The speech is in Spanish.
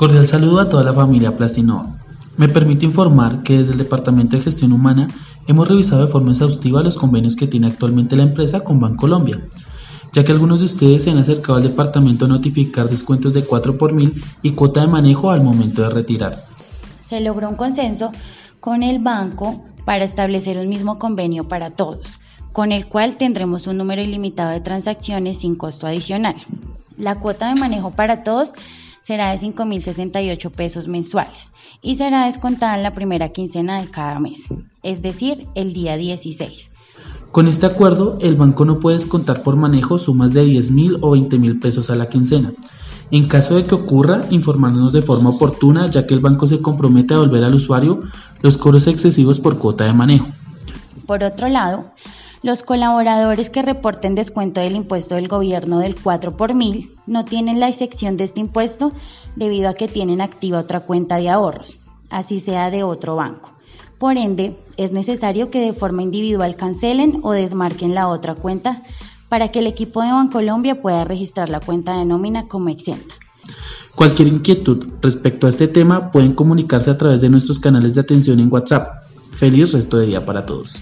Cordial saludo a toda la familia Plastinova. Me permito informar que desde el Departamento de Gestión Humana hemos revisado de forma exhaustiva los convenios que tiene actualmente la empresa con Bancolombia, ya que algunos de ustedes se han acercado al departamento a notificar descuentos de 4 por mil y cuota de manejo al momento de retirar. Se logró un consenso con el banco para establecer un mismo convenio para todos, con el cual tendremos un número ilimitado de transacciones sin costo adicional. La cuota de manejo para todos será de 5.068 pesos mensuales y será descontada en la primera quincena de cada mes, es decir, el día 16. Con este acuerdo, el banco no puede descontar por manejo sumas de 10 mil o 20 mil pesos a la quincena. En caso de que ocurra, informándonos de forma oportuna, ya que el banco se compromete a devolver al usuario los cobros excesivos por cuota de manejo. Por otro lado, los colaboradores que reporten descuento del impuesto del gobierno del 4 por mil no tienen la excepción de este impuesto debido a que tienen activa otra cuenta de ahorros, así sea de otro banco. Por ende, es necesario que de forma individual cancelen o desmarquen la otra cuenta para que el equipo de Bancolombia pueda registrar la cuenta de nómina como exenta. Cualquier inquietud respecto a este tema pueden comunicarse a través de nuestros canales de atención en WhatsApp. Feliz resto de día para todos.